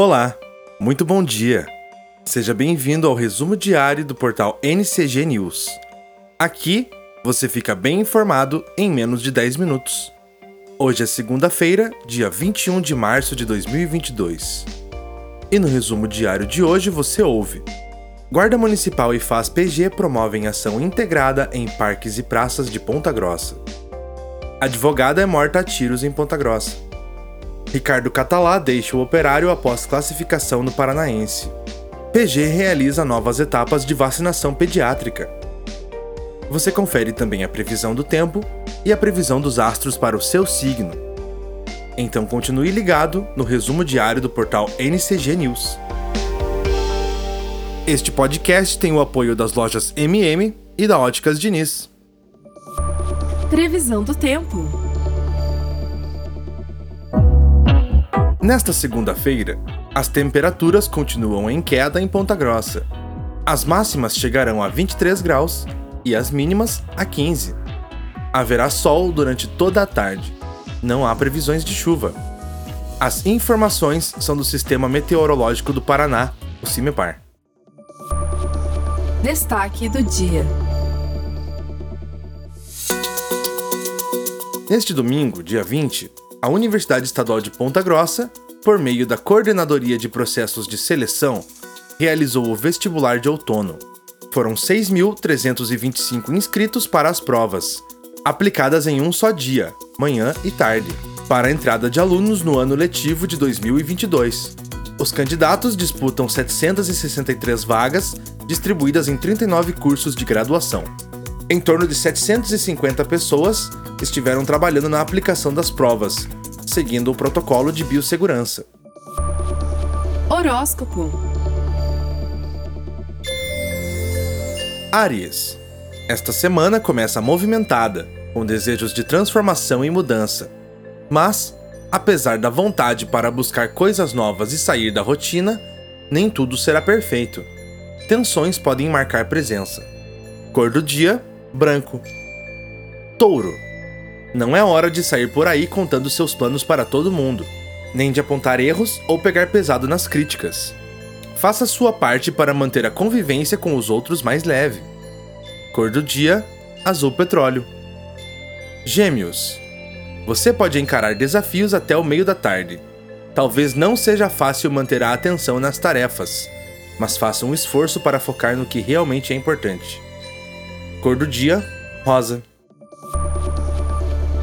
Olá, muito bom dia. Seja bem-vindo ao resumo diário do portal NCG News. Aqui você fica bem informado em menos de 10 minutos. Hoje é segunda-feira, dia 21 de março de 2022. E no resumo diário de hoje você ouve: Guarda Municipal e Faz PG promovem ação integrada em parques e praças de Ponta Grossa. Advogada é morta a tiros em Ponta Grossa. Ricardo Catalá deixa o operário após classificação no Paranaense. PG realiza novas etapas de vacinação pediátrica. Você confere também a previsão do tempo e a previsão dos astros para o seu signo. Então continue ligado no resumo diário do portal NCG News. Este podcast tem o apoio das lojas MM e da Óticas Diniz. Previsão do tempo. Nesta segunda-feira, as temperaturas continuam em queda em Ponta Grossa. As máximas chegarão a 23 graus e as mínimas a 15. Haverá sol durante toda a tarde. Não há previsões de chuva. As informações são do Sistema Meteorológico do Paraná, o CIMEPAR. Destaque do dia. Neste domingo, dia 20, a Universidade Estadual de Ponta Grossa, por meio da Coordenadoria de Processos de Seleção, realizou o vestibular de outono. Foram 6.325 inscritos para as provas, aplicadas em um só dia, manhã e tarde, para a entrada de alunos no ano letivo de 2022. Os candidatos disputam 763 vagas, distribuídas em 39 cursos de graduação. Em torno de 750 pessoas estiveram trabalhando na aplicação das provas, seguindo o protocolo de biossegurança. Horóscopo. Aries. Esta semana começa movimentada, com desejos de transformação e mudança. Mas, apesar da vontade para buscar coisas novas e sair da rotina, nem tudo será perfeito. Tensões podem marcar presença. Cor do dia: branco. Touro. Não é hora de sair por aí contando seus planos para todo mundo, nem de apontar erros ou pegar pesado nas críticas. Faça sua parte para manter a convivência com os outros mais leve. Cor do dia: azul petróleo. Gêmeos. Você pode encarar desafios até o meio da tarde. Talvez não seja fácil manter a atenção nas tarefas, mas faça um esforço para focar no que realmente é importante. Cor do dia: rosa.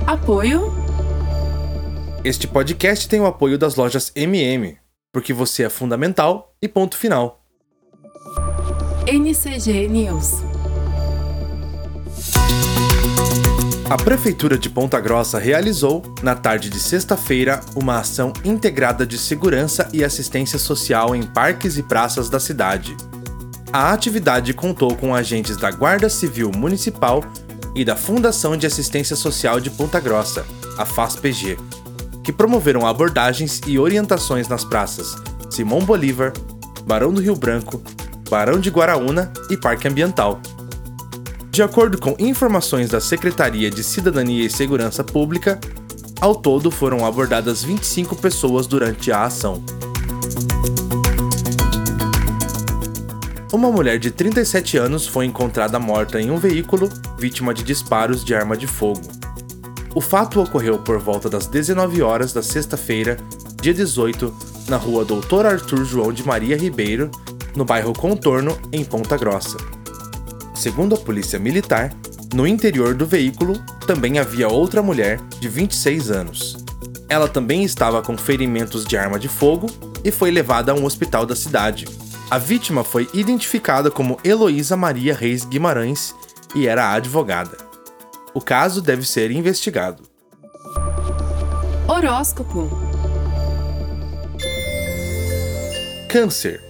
Apoio. Este podcast tem o apoio das lojas MM, porque você é fundamental e ponto final. NCG News. A Prefeitura de Ponta Grossa realizou, na tarde de sexta-feira, uma ação integrada de segurança e assistência social em parques e praças da cidade. A atividade contou com agentes da Guarda Civil Municipal e da Fundação de Assistência Social de Ponta Grossa, a FASPG, que promoveram abordagens e orientações nas praças Simão Bolívar, Barão do Rio Branco, Barão de Guaraúna e Parque Ambiental. De acordo com informações da Secretaria de Cidadania e Segurança Pública, ao todo foram abordadas 25 pessoas durante a ação. Uma mulher de 37 anos foi encontrada morta em um veículo, vítima de disparos de arma de fogo. O fato ocorreu por volta das 19 horas da sexta-feira, dia 18, na rua Doutor Arthur João de Maria Ribeiro, no bairro Contorno, em Ponta Grossa. Segundo a polícia militar, no interior do veículo também havia outra mulher de 26 anos. Ela também estava com ferimentos de arma de fogo e foi levada a um hospital da cidade. A vítima foi identificada como Heloísa Maria Reis Guimarães e era advogada. O caso deve ser investigado. Horóscopo. Câncer.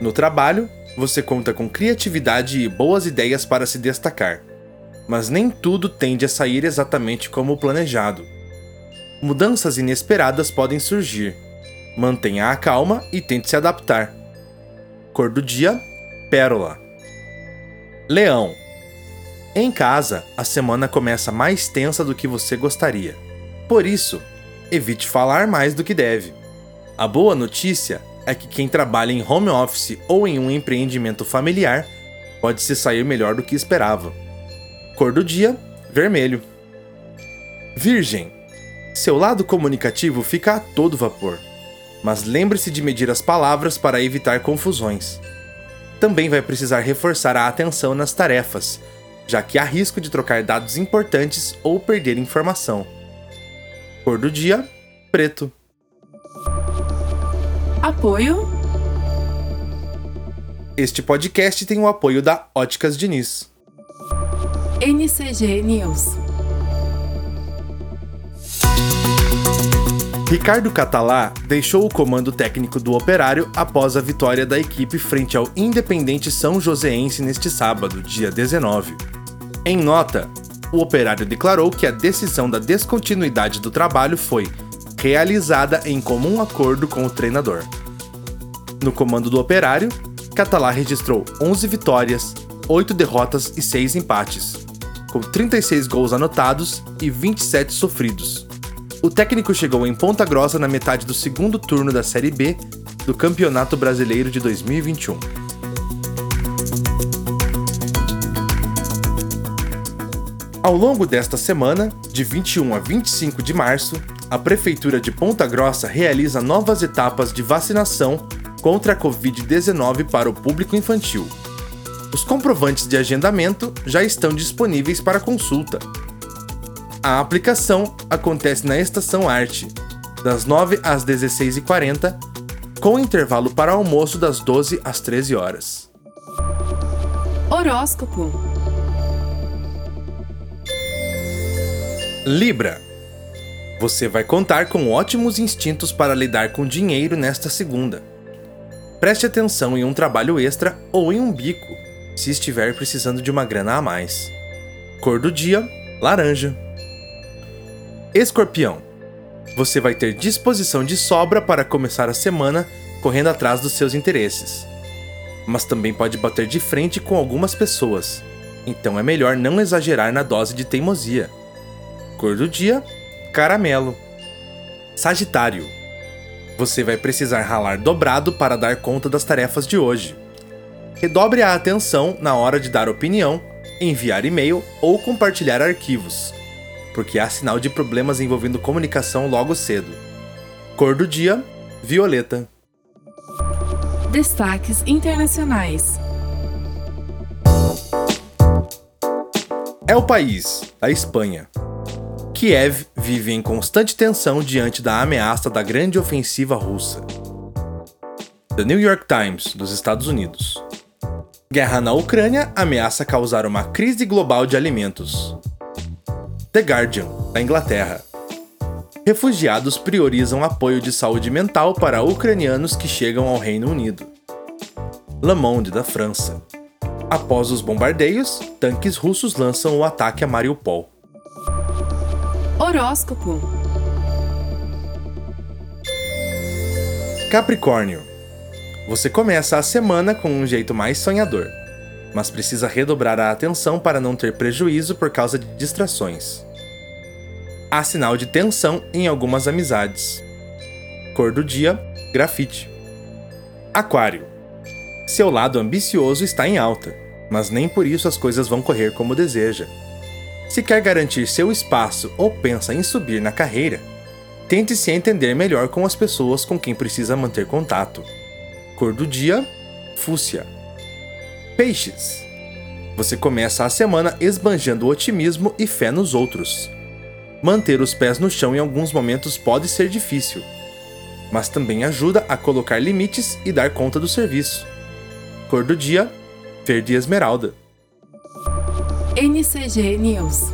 No trabalho, você conta com criatividade e boas ideias para se destacar, mas nem tudo tende a sair exatamente como planejado. Mudanças inesperadas podem surgir. Mantenha a calma e tente se adaptar. Cor do dia: pérola. Leão. Em casa, a semana começa mais tensa do que você gostaria. Por isso, evite falar mais do que deve. A boa notícia é que quem trabalha em home office ou em um empreendimento familiar pode se sair melhor do que esperava. Cor do dia: vermelho. Virgem. Seu lado comunicativo fica a todo vapor, mas lembre-se de medir as palavras para evitar confusões. Também vai precisar reforçar a atenção nas tarefas, já que há risco de trocar dados importantes ou perder informação. Cor do dia: preto. Apoio. Este podcast tem o apoio da Óticas Diniz. NCG News. Ricardo Catalá deixou o comando técnico do Operário após a vitória da equipe frente ao Independente São Joséense neste sábado, dia 19. Em nota, o Operário declarou que a decisão da descontinuidade do trabalho foi realizada em comum acordo com o treinador. No comando do Operário, Catalá registrou 11 vitórias, 8 derrotas e 6 empates, com 36 gols anotados e 27 sofridos. O técnico chegou em Ponta Grossa na metade do segundo turno da Série B do Campeonato Brasileiro de 2021. Ao longo desta semana, de 21 a 25 de março, a Prefeitura de Ponta Grossa realiza novas etapas de vacinação contra a Covid-19 para o público infantil. Os comprovantes de agendamento já estão disponíveis para consulta. A aplicação acontece na Estação Arte, das 9 às 16h40, com intervalo para almoço das 12 às 13 horas. Horóscopo. Libra. Você vai contar com ótimos instintos para lidar com dinheiro nesta segunda. Preste atenção em um trabalho extra ou em um bico, se estiver precisando de uma grana a mais. Cor do dia: laranja. Escorpião. Você vai ter disposição de sobra para começar a semana correndo atrás dos seus interesses. Mas também pode bater de frente com algumas pessoas, então é melhor não exagerar na dose de teimosia. Cor do dia: caramelo. Sagitário. Você vai precisar ralar dobrado para dar conta das tarefas de hoje. Redobre a atenção na hora de dar opinião, enviar e-mail ou compartilhar arquivos, porque há sinal de problemas envolvendo comunicação logo cedo. Cor do dia: violeta. Destaques internacionais. É o país, a Espanha. Kiev vive em constante tensão diante da ameaça da grande ofensiva russa. The New York Times, dos Estados Unidos. Guerra na Ucrânia ameaça causar uma crise global de alimentos. The Guardian, da Inglaterra. Refugiados priorizam apoio de saúde mental para ucranianos que chegam ao Reino Unido. Le Monde, da França. Após os bombardeios, tanques russos lançam o ataque a Mariupol. Horóscopo. Capricórnio. Você começa a semana com um jeito mais sonhador, mas precisa redobrar a atenção para não ter prejuízo por causa de distrações. Há sinal de tensão em algumas amizades. Cor do dia: grafite. Aquário. Seu lado ambicioso está em alta, mas nem por isso as coisas vão correr como deseja. Se quer garantir seu espaço ou pensa em subir na carreira, tente se entender melhor com as pessoas com quem precisa manter contato. Cor do dia: fúcsia. Peixes. Você começa a semana esbanjando otimismo e fé nos outros. Manter os pés no chão em alguns momentos pode ser difícil, mas também ajuda a colocar limites e dar conta do serviço. Cor do dia: verde e esmeralda. NCG News.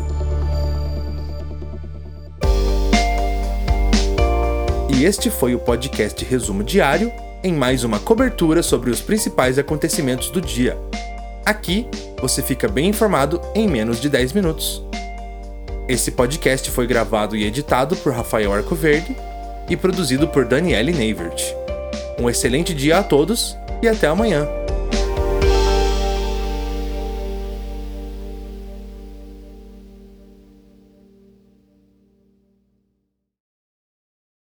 E este foi o podcast Resumo Diário em mais uma cobertura sobre os principais acontecimentos do dia. Aqui você fica bem informado em menos de 10 minutos. Esse podcast foi gravado e editado por Rafael Arcoverde e produzido por Daniele Neivert. Um excelente dia a todos e até amanhã!